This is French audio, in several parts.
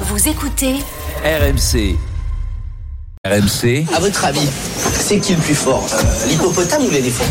Vous écoutez RMC. RMC, À votre avis, c'est qui le plus fort Euh, L'hippopotame ou l'éléphant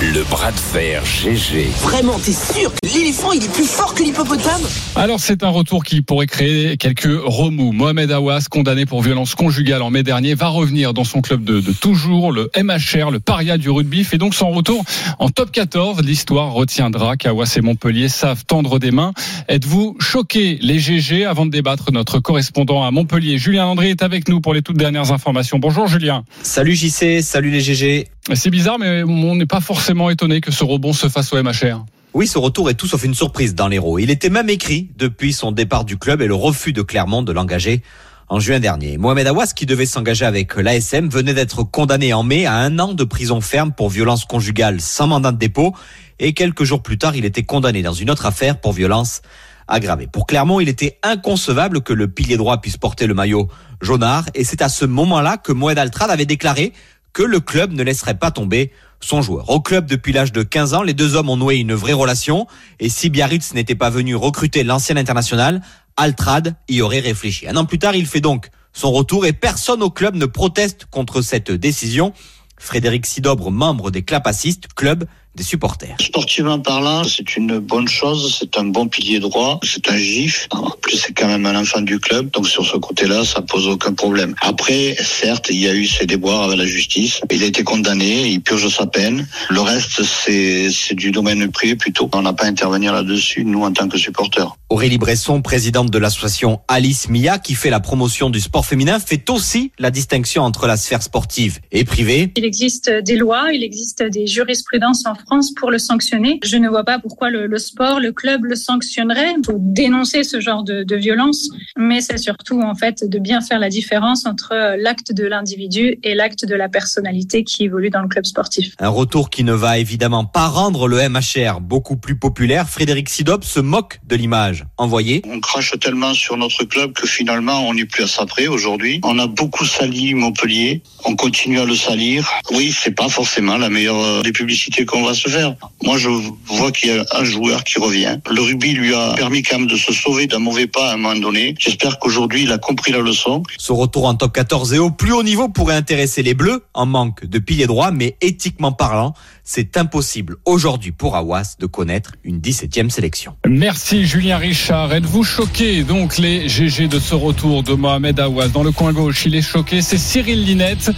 le bras de fer GG. Vraiment, t'es sûr que l'éléphant il est plus fort que l'hippopotame? Alors c'est un retour qui pourrait créer quelques remous. Mohamed Awas, condamné pour violence conjugale en mai dernier, va revenir dans son club de, de toujours, le MHR, le paria du rugby, fait donc son retour en top 14. L'histoire retiendra qu'Awas et Montpellier savent tendre des mains. Êtes-vous choqués les GG Avant de débattre, notre correspondant à Montpellier, Julien Landry, est avec nous pour les toutes dernières informations. Bonjour Julien. Salut JC, salut les GG. C'est bizarre, mais on n'est pas forcément étonné que ce rebond se fasse au MHR. Oui, ce retour est tout sauf une surprise dans l'Hérault. Il était même écrit depuis son départ du club et le refus de Clermont de l'engager en juin dernier. Mohamed Awas, qui devait s'engager avec l'ASM, venait d'être condamné en mai à un an de prison ferme pour violence conjugale sans mandat de dépôt. Et quelques jours plus tard, il était condamné dans une autre affaire pour violence aggravée. Pour Clermont, il était inconcevable que le pilier droit puisse porter le maillot jaunard. Et c'est à ce moment-là que Moed Altrad avait déclaré que le club ne laisserait pas tomber son joueur. Au club depuis l'âge de 15 ans, les deux hommes ont noué une vraie relation et si Biarritz n'était pas venu recruter l'ancien international, Altrad y aurait réfléchi. Un an plus tard, il fait donc son retour et personne au club ne proteste contre cette décision. Frédéric Sidobre, membre des Clapacistes, club supporters. Sportivement parlant, c'est une bonne chose, c'est un bon pilier droit, c'est un gif. En plus, c'est quand même un enfant du club, donc sur ce côté-là, ça pose aucun problème. Après, certes, il y a eu ses déboires avec la justice. Il a été condamné, il purge sa peine. Le reste, c'est c'est du domaine privé plutôt. On n'a pas à intervenir là-dessus, nous, en tant que supporters. Aurélie Bresson, présidente de l'association Alice Mia, qui fait la promotion du sport féminin, fait aussi la distinction entre la sphère sportive et privée. Il existe des lois, il existe des jurisprudences en France pour le sanctionner. Je ne vois pas pourquoi le, le sport, le club le sanctionnerait. Faut dénoncer ce genre de, de violence, mais c'est surtout en fait de bien faire la différence entre l'acte de l'individu et l'acte de la personnalité qui évolue dans le club sportif. Un retour qui ne va évidemment pas rendre le MHR beaucoup plus populaire. Frédéric Sidop se moque de l'image envoyée. On crache tellement sur notre club que finalement, on n'est plus à ça près aujourd'hui. On a beaucoup sali Montpellier. On continue à le salir. Oui, c'est pas forcément la meilleure euh, des publicités qu'on va se faire. Moi, je vois qu'il y a un joueur qui revient. Le rugby lui a permis quand même de se sauver d'un mauvais pas à un moment donné. J'espère qu'aujourd'hui, il a compris la leçon. Ce retour en top 14 et au plus haut niveau pourrait intéresser les Bleus en manque de pilier droit, mais éthiquement parlant, c'est impossible aujourd'hui pour Awas de connaître une 17e sélection. Merci Julien Richard. Êtes-vous choqué donc les GG de ce retour de Mohamed Awas Dans le coin gauche, il est choqué, c'est Cyril Linette.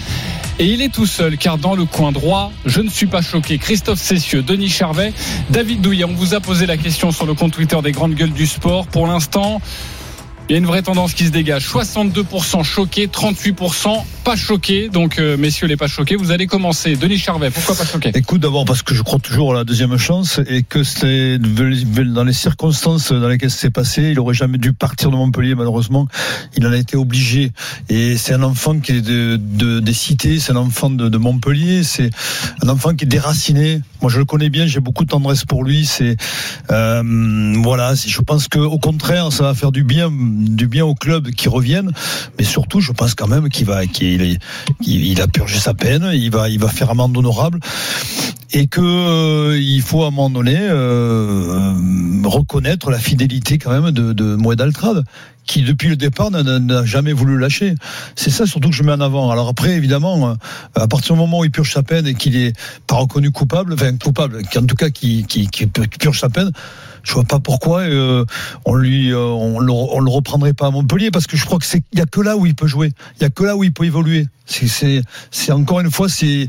Et il est tout seul, car dans le coin droit, je ne suis pas choqué. Christophe Cessieux, Denis Charvet, David Douillet. On vous a posé la question sur le compte Twitter des grandes gueules du sport. Pour l'instant, il y a une vraie tendance qui se dégage. 62% choqués, 38% pas choqués. Donc, euh, messieurs les pas choqués, vous allez commencer. Denis Charvet, pourquoi pas choqué Écoute, d'abord parce que je crois toujours à la deuxième chance et que c'est dans les circonstances dans lesquelles c'est passé, il aurait jamais dû partir de Montpellier malheureusement. Il en a été obligé et c'est un enfant qui est de, de- des cités, c'est un enfant de, de Montpellier, c'est un enfant qui est déraciné. Moi, je le connais bien, j'ai beaucoup de tendresse pour lui. C'est euh, voilà, je pense que au contraire, ça va faire du bien, du bien au club qui reviennent, mais surtout, je pense quand même qu'il va, qu'il il, il a purgé sa peine, il va, il va faire amende honorable et que euh, il faut à un moment donné euh, reconnaître la fidélité quand même de, de Moed Altrad qui depuis le départ n'a- jamais voulu lâcher. C'est ça surtout que je mets en avant. Alors après, évidemment, euh, à partir du moment où il purge sa peine et qu'il est pas reconnu coupable, enfin coupable, en tout cas qui, qui, qui purge sa peine, je vois pas pourquoi euh, on lui, euh, on, le, on le reprendrait pas à Montpellier parce que je crois que c'est, il y a que là où il peut jouer, il y a que là où il peut évoluer. C'est, c'est, encore une fois, c'est,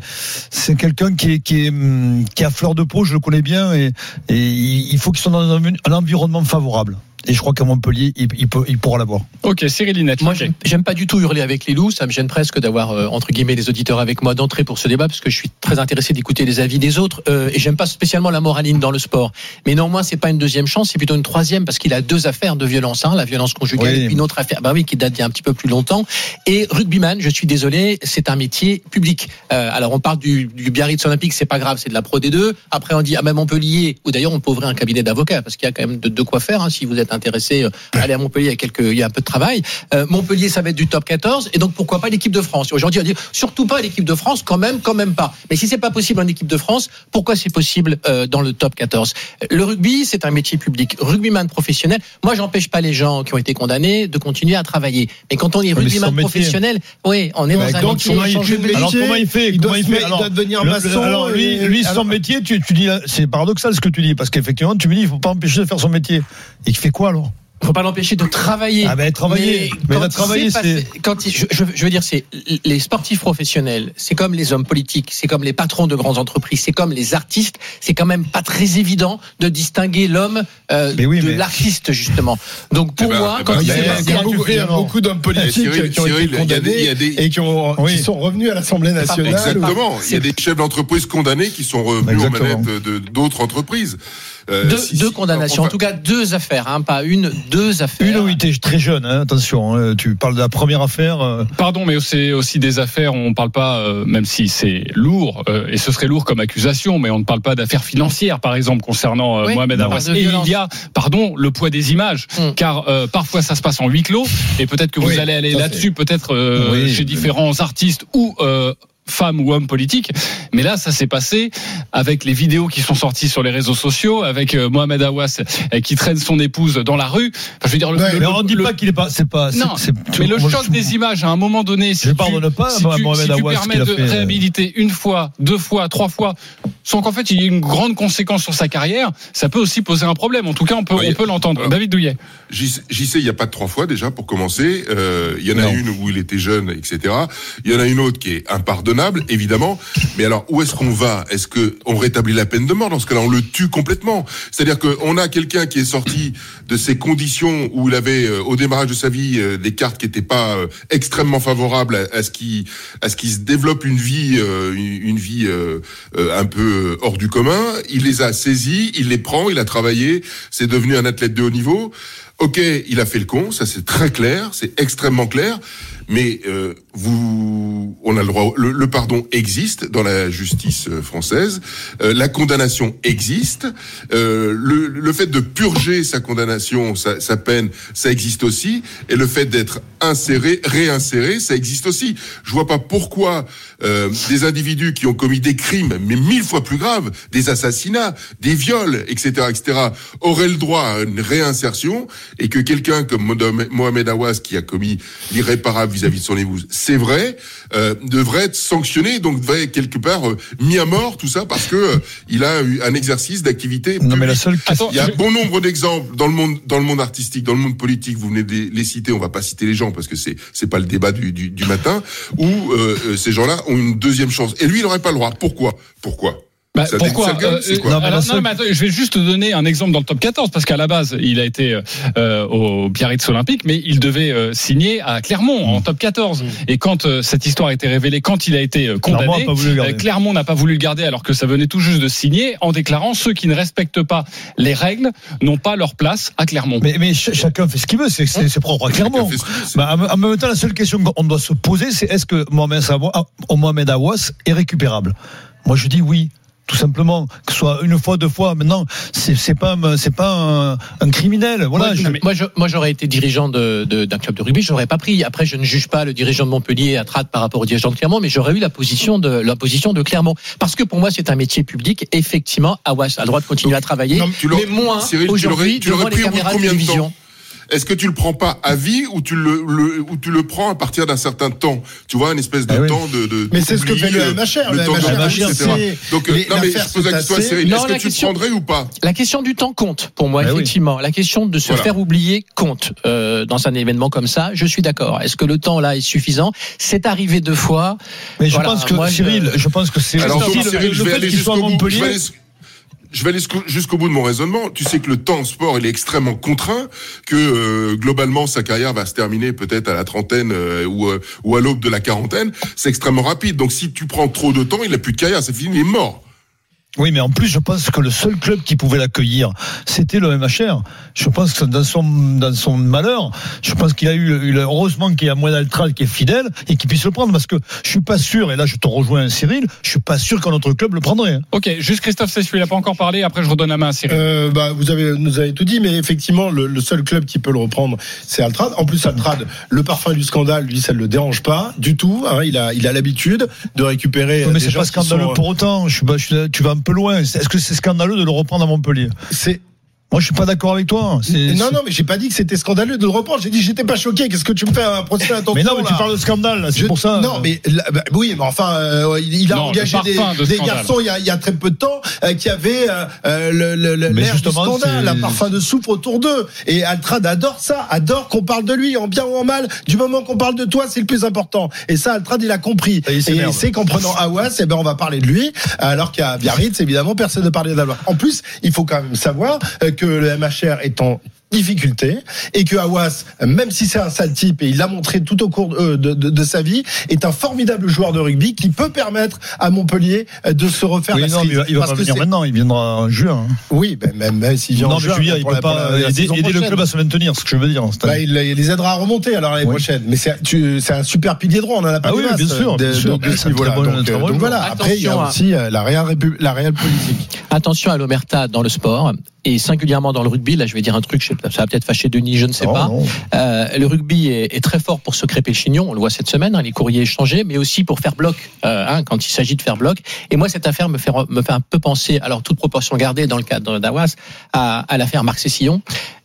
c'est quelqu'un qui est, qui est, hum, qui à fleur de peau, je le connais bien et, il faut qu'il soit dans un environnement favorable. Et je crois qu'à Montpellier, il, il, peut, il pourra l'avoir. Ok, Cyril Linette. Moi, j'aime- pas du tout hurler avec les loups. Ça me gêne presque d'avoir euh, entre guillemets des auditeurs avec moi d'entrée pour ce débat parce que je suis très intéressé d'écouter les avis des autres euh, et j'aime pas spécialement la moraline dans le sport. Mais néanmoins, c'est pas une deuxième chance, c'est plutôt une troisième parce qu'il a deux affaires de violence. Hein, la violence conjugale Oui. et puis une autre affaire, bah oui, qui date d'il y a un petit peu plus longtemps. Et rugbyman, je suis désolé, c'est un métier public. Euh, alors on parle du, du Biarritz Olympique, c'est pas grave, c'est de la Pro D2. Après on dit ah même Montpellier ou d'ailleurs on peut ouvrir un cabinet d'avocats parce qu'il y a quand même de, de quoi faire hein, si vous êtes est intéressé euh, à aller à Montpellier. Il y a quelques, il y a un peu de travail. Euh, Montpellier, ça va être du top 14, et donc pourquoi pas l'équipe de France Aujourd'hui, on dit surtout pas l'équipe de France, quand même, quand même pas. Mais si c'est pas possible en équipe de France, pourquoi c'est possible euh, dans le top 14 Le rugby, c'est un métier public. Rugbyman professionnel. Moi, j'empêche pas les gens qui ont été condamnés de continuer à travailler. Mais quand on est mais c'est rugbyman professionnel, oui, on est Ouais, dans un donc, métier. il Alors, comment il fait il Comment doit il se fait mettre- il doit devenir le- maçon, alors, lui, et- lui, alors- son métier, tu, tu dis, c'est paradoxal ce que tu dis, parce qu'effectivement, tu me dis, il faut pas empêcher de faire son métier. Et il fait quoi alors faut pas l'empêcher de travailler. Ah ben, travailler. Mais quand travailler, passé- quand il- je, veux dire, c'est les sportifs professionnels, c'est comme les hommes politiques, c'est comme les patrons de grandes entreprises, c'est comme les artistes. C'est quand même pas très évident de distinguer l'homme euh, oui, de mais- l'artiste justement. Donc pour Eh ben, moi, eh quand ben, il il y a- Il y beaucoup, d'hommes politiques Cyril, qui ont Cyril, été il y a des- condamnés il y a des- et qui, ont, Oui. qui sont revenus à l'Assemblée nationale. Exactement. Il y a des chefs d'entreprise condamnés qui sont revenus aux manettes d'autres entreprises. Euh, deux, si- deux si- condamnations, enfin, en tout cas deux affaires, hein, pas une, deux affaires. Une où il était très jeune, hein, attention, hein, tu parles de la première affaire. euh, Pardon, mais c'est aussi des affaires. On ne parle pas, euh, même si c'est lourd, euh, et ce serait lourd comme accusation, mais on ne parle pas d'affaires financières, par exemple, concernant euh, Oui, Mohamed de Et violence. il y a, pardon, le poids des images, Mm. car euh, parfois ça se passe en huis clos, et peut-être que vous Oui, allez aller là-dessus, peut-être euh, Oui, chez différents artistes ou femmes ou hommes politiques. Mais là, ça s'est passé avec les vidéos qui sont sorties sur les réseaux sociaux, avec euh, Mohamed Awas euh, qui traîne son épouse dans la rue. Enfin, je veux dire, le, Ouais, le- Mais on ne dit le- pas qu'il est pas. C'est pas. c'est- non, c'est- mais le choc je- des images, à un moment donné, si Je tu, pardonne pas si à tu, Mohamed si Awas, permets de fait. euh. réhabiliter une fois, deux fois, trois fois, sans qu'en fait il y ait une grande conséquence sur sa carrière, ça peut aussi poser un problème. En tout cas, on peut, Oui. on peut l'entendre. Alors, David Douillet. J'y j'y sais, il n'y a pas de trois fois déjà pour commencer. Euh, Il y en a Non. une où il était jeune, etc. Il y en a une autre qui est évidemment. Mais alors, où est-ce qu'on va? Est-ce que on rétablit la peine de mort? Dans ce cas-là, on le tue complètement. C'est-à-dire qu'on a quelqu'un qui est sorti de ces conditions où il avait, euh, au démarrage de sa vie, euh, des cartes qui n'étaient pas euh, extrêmement favorables à, ce qui, à ce qui se développe une vie, une, vie un peu hors du commun. Il les a saisis, il les prend, il a travaillé, c'est devenu un athlète de haut niveau. Ok, il a fait le con, ça c'est très clair, c'est extrêmement clair, mais euh, vous, on a le droit, le, le pardon existe dans la justice euh, française, euh, la condamnation existe, euh, le, le fait de purger sa condamnation, sa, sa peine, ça existe aussi, et le fait d'être inséré, réinséré, ça existe aussi. Je vois pas pourquoi euh, des individus qui ont commis des crimes, mais mille fois plus graves, des assassinats, des viols, etc., etc., auraient le droit à une réinsertion et que quelqu'un comme Mohamed- Mohamed Awas, qui a commis l'irréparable vis-à-vis de son épouse, c'est vrai, euh, devrait être sanctionné, donc devrait être quelque part euh, mis à mort, tout ça, parce que euh, il a eu un exercice d'activité. Non, mais la seule question. Il y a Je- bon nombre d'exemples dans le monde, dans le monde artistique, dans le monde politique. Vous venez de les, les citer. On va pas citer les gens parce que c'est c'est pas le débat du, du, du matin. Où euh, euh, ces gens-là ont une deuxième chance. Et lui, il n'aurait pas le droit. Pourquoi? Pourquoi? Bah, pourquoi Euh, quoi euh, Non, mais alors, la non, seule- mais attends, Je vais juste te donner un exemple dans le top 14 parce qu'à la base, il a été euh, au Biarritz Olympique, mais il devait euh, signer à Clermont en top 14. Et quand euh, cette histoire a été révélée, quand il a été Clermont condamné, a pas voulu le garder. euh, Clermont n'a pas voulu le garder alors que ça venait tout juste de signer en déclarant ceux qui ne respectent pas les règles n'ont pas leur place à Clermont. Mais, mais ch- chacun fait ce qu'il veut, c'est c'est- c'est propre à Clermont. Bah, en même temps, la seule question qu'on doit se poser, c'est est-ce que Mohamed, ah, Mohamed Awas est récupérable? Moi, je dis oui. Tout simplement, que ce soit une fois, deux fois. Maintenant, c'est c'est pas, un- c'est pas un, un criminel. Voilà. moi, moi, je- moi, j'aurais été dirigeant de- de- d'un club de rugby, j'aurais pas pris. Après, je ne juge pas le dirigeant de Montpellier à Trade par rapport au dirigeant de Clermont, mais j'aurais eu la position de la position de Clermont, parce que pour moi, c'est un métier public. Effectivement, Awas a le droit de continuer à travailler, Non, tu l'aurais- mais moins Cyril, tu l'aurais- aujourd'hui tu l'aurais devant les caméras de télévision. Est-ce que tu le prends pas à vie ou tu le, le- ou tu le prends à partir d'un certain temps Tu vois, une espèce de Ah oui. temps de. de Mais c'est ce que fait le euh, MHR. le Le temps MHR, c'est- etc. Donc, euh, les- non, mais je pose la question à. Cyril. Est-ce que tu question- le prendrais ou pas? La question du temps compte pour moi, Ah oui. effectivement. La question de se Voilà. faire oublier compte euh, dans un événement comme ça. Je suis d'accord. Est-ce que le temps là est suffisant? C'est arrivé deux fois. mais je pense que moi, je- Cyril, je pense que c'est Alors, le, Cyril, le je vais fait aller jusqu'au bout. Je vais aller, jusqu'au bout de mon raisonnement. Tu sais que le temps en sport, il est extrêmement contraint, que euh, globalement, sa carrière va se terminer peut-être à la trentaine euh, ou, euh, ou à l'aube de la quarantaine. C'est extrêmement rapide. Donc, si tu prends trop de temps, il n'a plus de carrière. C'est fini, il est mort. Oui, mais en plus, je pense que le seul club qui pouvait l'accueillir, c'était le MHR. Je pense que dans son, dans son malheur, je pense qu'il a eu, eu- heureusement qu'il y a Moine Altral qui est fidèle et qui puisse le prendre parce que je suis pas sûr, et là je te rejoins Cyril, je suis pas sûr qu'un autre club le prendrait. hein. Ok, juste Christophe Cessu, il n'a pas encore parlé. Après, je redonne la main à Cyril. Euh, bah, vous avez, nous avez tout dit, mais effectivement, le, le seul club qui peut le reprendre, c'est Altrad. En plus, Altrad, le parfum du scandale, lui, ça ne le dérange pas du tout. hein. il a, il a l'habitude de récupérer. mais des c'est pas sont, scandaleux euh, pour autant. Je suis pas, je suis- tu vas Est-ce que c'est scandaleux de le reprendre à Montpellier? Moi, je suis pas d'accord avec toi. C'est- non, c'est- non, mais j'ai pas dit que c'était scandaleux de le reprendre. J'ai dit, j'étais pas choqué. Qu'est-ce que tu me fais un procès à Mais non, mais tu parles de scandale, là, c'est Je- pour ça. Non, mais là, bah, oui, mais enfin, euh, il, il a Non, engagé des, de garçons il y, a, il y a très peu de temps euh, qui avaient euh, euh, le, le, le- l'air du scandale, un parfum de soufre autour d'eux. Et Altrad adore ça, adore qu'on parle de lui, en bien ou en mal. Du moment qu'on parle de toi, c'est le plus important. Et ça, Altrad, il a compris. Et il Et c'est qu'en prenant Awas, eh ben, on va parler de lui, alors qu'à Biarritz, évidemment, personne ne parlait d'Awas. En plus, il faut quand même savoir euh, que le MHR est en difficulté et que Awas, même si c'est un sale type et il l'a montré tout au cours de, euh, de- de- de sa vie, est un formidable joueur de rugby qui peut permettre à Montpellier euh, de se refaire Oui, la non, mais il va, il va Parce pas venir maintenant, il viendra en juin. hein. Oui, ben, même, même s'il vient Non, en juin, il pour peut la- pas la- la aider, saison aider le club à se maintenir, ce que je veux dire. Bah, il, il les aidera à remonter alors l'année Oui. prochaine. Mais c'est tu- c'est un super pilier droit, on en a pas Ah oui, masse, bien sûr, de, bien Donc, euh, donc voilà, après il y a aussi la réelle, la réelle politique. Attention à l'omerta dans le sport et singulièrement dans le rugby. Là, je vais dire un truc, ça va peut-être fâcher Denis, je ne sais Non, pas. non. Euh, le rugby est, est très fort pour se crêper le chignon, on le voit cette semaine, hein, les courriers échangés, mais aussi pour faire bloc, euh, hein, quand il s'agit de faire bloc. Et moi, cette affaire me fait, me fait un peu penser, alors toute proportion gardée dans le cadre d'Awas, à, à l'affaire Marc Cessillon.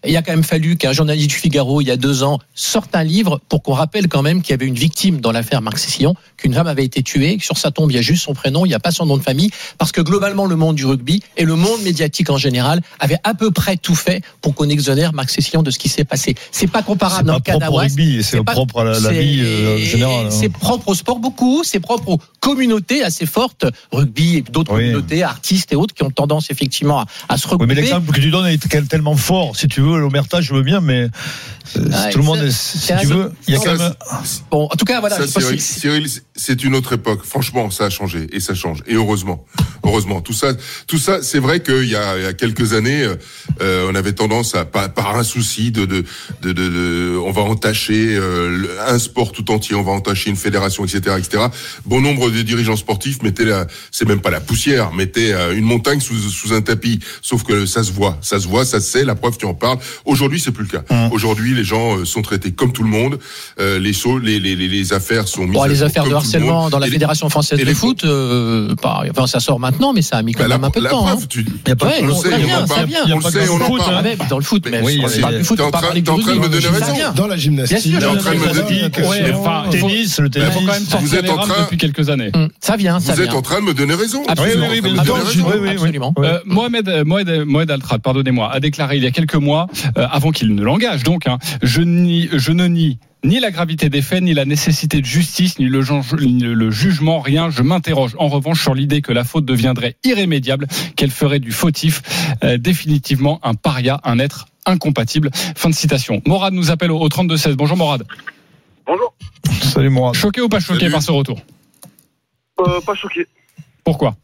Il a quand même fallu qu'un journaliste du Figaro, il y a deux ans, sorte un livre pour qu'on rappelle quand même qu'il y avait une victime dans l'affaire Marc Cessillon, qu'une femme avait été tuée, que sur sa tombe, il y a juste son prénom, il n'y a pas son nom de famille, parce que globalement, le monde du rugby et le monde médiatique en général avait à peu près tout fait pour qu'on exonère Marc Cessillon de ce qui s'est passé. C'est pas comparable dans pas le propre rugby, c'est pas- propre à la, vie euh, générale. hein. C'est propre au sport beaucoup, c'est propre aux communautés assez fortes, rugby et d'autres Oui. communautés, artistes et autres qui ont tendance effectivement à, à se Oui, regrouper. mais l'exemple que tu donnes est tel- tellement fort. Si tu veux, l'omerta, je veux bien, mais euh, tout le monde, est- si tu veux, il y a quand même. Bon, en tout cas, voilà. Ça, Cyril, Cyril, c'est une autre époque. Franchement, ça a changé et ça change. Et heureusement, heureusement. Tout ça, tout ça, c'est vrai qu'il y a, il y a quelques années, euh, euh, on avait tendance à, par, par un souci de, de, de, de, de- on va entacher euh, un sport tout entier, on va entacher une fédération, etc., etc. Bon nombre de dirigeants sportifs mettaient la, c'est même pas la poussière, mettaient euh, une montagne sous, sous un tapis. Sauf que ça se voit, ça se voit, ça se sait. La preuve, tu en parles. Aujourd'hui, c'est plus le cas. Mmh. Aujourd'hui, les gens euh, sont traités comme tout le monde. Euh, les, les, les, les, affaires sont mises Bon, les affaires de harcèlement monde. dans la Fédération française et de foot, euh, pas- enfin, ça sort maintenant, mais ça a mis quand Bah, même la, un peu de temps. preuve, hein. tu, Il y a pas Ouais, on on- sait, ça on ça vient. A on le sait, on dans en le foot, parle. Ah, mais dans le foot, mais, oui, on c'est- parle du foot, t'es on en parle train- du t'es en train de me donner Ça raison. vient. Dans la gymnastique. Bien sûr, en train de me enfin, tennis, le Il tennis. faut quand même sortir Vous êtes les en rames train- depuis quelques années. Ça vient, ça Vous êtes vient. en train de me donner raison. Absolument. Vous êtes en train de me Absolument. donner raison. Oui, oui, oui. Absolument. Euh, Mohamed, Altrad, pardonnez-moi, a déclaré il y a quelques mois, euh, avant qu'il ne l'engage donc, hein, je ne nie ni la gravité des faits, ni la nécessité de justice, ni le, gen- ni le jugement, rien. Je m'interroge en revanche sur l'idée que la faute deviendrait irrémédiable, qu'elle ferait du fautif euh, définitivement un paria, un être incompatible. Fin de citation. Morad nous appelle au, au 32-16. Bonjour Morad. Bonjour. Salut, Mourad. Choqué ou pas choqué Salut. par ce retour? Euh, pas choqué. Pourquoi?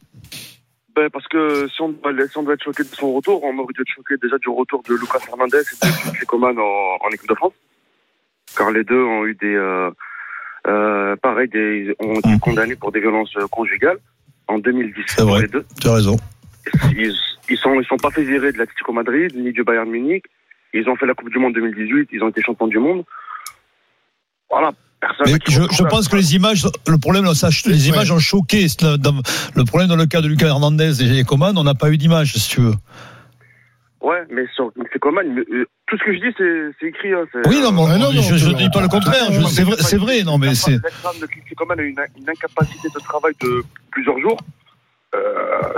Ben, parce que si on, doit, si on doit être choqué de son retour, on aurait dû être choqué déjà du retour de Lucas Hernandez et de Coman en, en équipe de France. Car les deux ont eu des. Euh, euh, pareil, des, ont été Mm. condamnés pour des violences conjugales en 2010. C'est vrai. Les deux. Tu as raison. Ils, ils sont, ils sont pas fait virer de l'Atlético Madrid ni du Bayern Munich. Ils ont fait la Coupe du Monde 2018. Ils ont été champions du monde. Voilà. Personne Mais je, je pense que les images, le problème, ça, les images ont choqué. Le- dans- Le problème dans le cas de Lucas Hernandez et Coman, on n'a pas eu d'image, si tu veux. Ouais, mais sur mais, euh, tout ce que je dis, c'est écrit. Hein, Oui, non, mais Ah, non, non, je, je tu- dis pas le contraire. je- C'est vrai, c'est vrai, non, mais c'est. Coman a une, une incapacité de travail de plusieurs jours. Euh,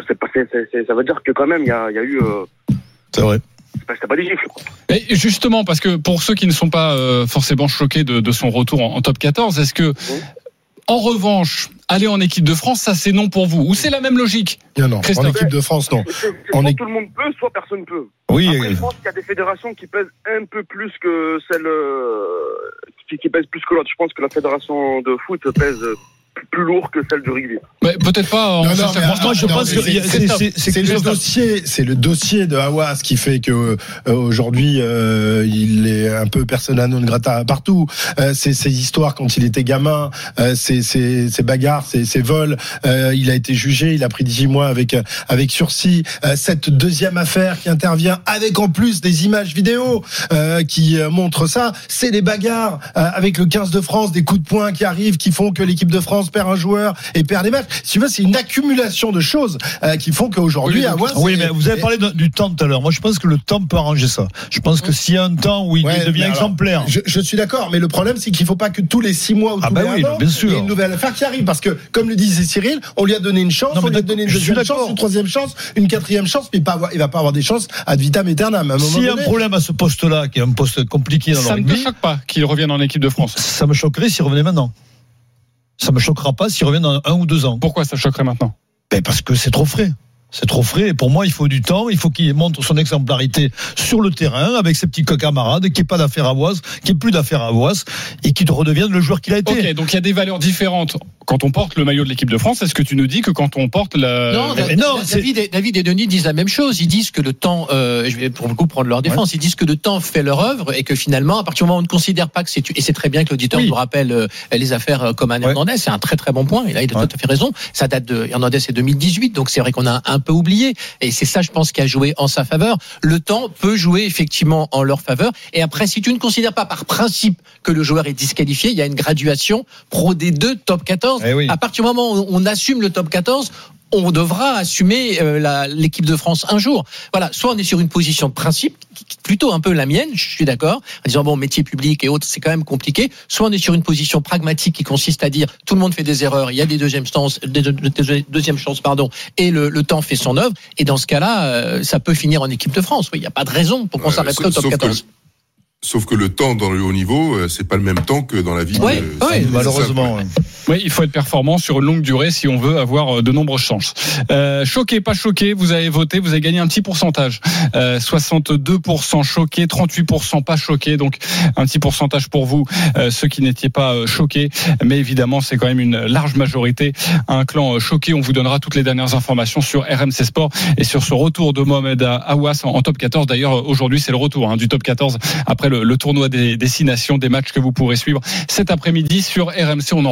c'est pas, c'est- c'est- c'est- ça veut dire que quand même, il y a, y a eu. Euh, C'est vrai. c'est pas, pas des gifles. quoi. Et justement, parce que pour ceux qui ne sont pas euh, forcément choqués de, de son retour en, en top 14, est-ce que, en revanche, aller en équipe de France, ça c'est non pour vous Ou c'est la même logique Non, non. En équipe de France, non. C'est- c'est On soit est- tout le monde peut, soit personne peut. Oui, Après, euh, je pense qu'il y a des fédérations qui pèsent un peu plus que celle euh, qui, qui pèsent plus que l'autre. Je pense que la fédération de foot pèse plus lourd que celle du rugby. Mais peut-être pas. en Non, non, mais je non, pense que c'est- c'est- c'est- c'est- c'est c'est le dossier, c'est le dossier de Hawass qui fait que euh, aujourd'hui euh, il est un peu persona non grata partout. Euh, c'est ses histoires quand il était gamin, euh, ses, ses, ses bagarres, ses, ses vols. Euh, il a été jugé, il a pris 18 mois avec avec sursis. Euh, cette deuxième affaire qui intervient avec en plus des images vidéo euh, qui montrent ça, c'est les bagarres euh, avec le 15 de France, des coups de poing qui arrivent, qui font que l'équipe de France perd un joueur et perd des matchs. Si tu veux, c'est une accumulation de choses euh, qui font qu'aujourd'hui, Oui, Hawass Oui, mais vous avez parlé de- du temps tout à l'heure. Moi, je pense que le temps peut arranger ça. Je pense que s'il y a un temps où il Ouais, devient alors, exemplaire. Je, je suis d'accord, mais le problème, c'est qu'il faut pas que tous les six mois ou Ah tous bah les oui, un an, bien sûr. il y ait une nouvelle affaire qui arrive. Parce que, comme le disait Cyril, on lui a donné une chance, Non, on lui a donné une deuxième chance, une troisième chance, une quatrième chance, mais il, pas avoir- il va pas avoir des chances ad vitam aeternam. S'il y a un problème à ce poste-là, qui est un poste compliqué dans Ça ne te rugby, choque pas qu'il revienne en équipe de France. ça me choquerait s'il revenait maintenant. Ça me choquera pas s'il revient dans un ou deux ans. Pourquoi ça choquerait maintenant Ben parce que c'est trop frais. C'est trop frais. Et pour moi, il faut du temps. Il faut qu'il montre son exemplarité sur le terrain avec ses petits camarades, qu'il n'y ait pas d'affaire à Voise, qu'il n'y ait plus d'affaire à Voise et qu'il redevienne le joueur qu'il a été. Ok, donc il y a des valeurs différentes quand on porte le maillot de l'équipe de France. Est-ce que tu nous dis que quand on porte la. Non, David, et, David et Denis disent la même chose. Ils disent que le temps, euh, je vais pour le coup prendre leur défense, ils disent que le temps fait leur œuvre et que finalement, à partir du moment où on ne considère pas que c'est et c'est très bien que l'auditeur Oui. nous rappelle euh, les affaires euh, comme un Ouais. Hernandez, c'est un très très bon point. Et là, il a Ouais. tout à fait raison. Ça date de Hernandez, c'est 2018, donc c'est vrai qu'on a un peu oublié. Et c'est ça, je pense, qui a joué en sa faveur. Le temps peut jouer effectivement en leur faveur. Et après, si tu ne considères pas par principe que le joueur est disqualifié, il y a une graduation pro D2, top 14. Eh oui. À partir du moment où on assume le top 14, on devra assumer euh, l'équipe de France un jour. Voilà, soit on est sur une position de principe, plutôt un peu la mienne, je suis d'accord, en disant bon, métier public et autres, c'est quand même compliqué. Soit on est sur une position pragmatique qui consiste à dire tout le monde fait des erreurs, il y a des deuxièmes chances, des deux- des deuxièmes chances, pardon, et le, le temps fait son œuvre. Et dans ce cas-là, euh, ça peut finir en équipe de France. Oui, il n'y a pas de raison pour qu'on Ouais, s'arrêterait au top que- 14. Sauf que le temps dans le haut niveau, euh, c'est pas le même temps que dans la vie. Ouais, de- ouais, ça, Malheureusement. ouais. Oui, il faut être performant sur une longue durée si on veut avoir euh, de nombreuses chances. Euh, choqué, pas choqué, vous avez voté, vous avez gagné un petit pourcentage. Euh, 62% choqué, 38% pas choqué, donc un petit pourcentage pour vous, euh, ceux qui n'étiez pas euh, choqués. Mais évidemment, c'est quand même une large majorité. Un clan euh, choqué, on vous donnera toutes les dernières informations sur RMC Sport et sur ce retour de Mohamed Awas en, top 14. D'ailleurs, aujourd'hui, c'est le retour hein, du top 14 après le, le tournoi des, des six nations, des matchs que vous pourrez suivre cet après-midi sur RMC.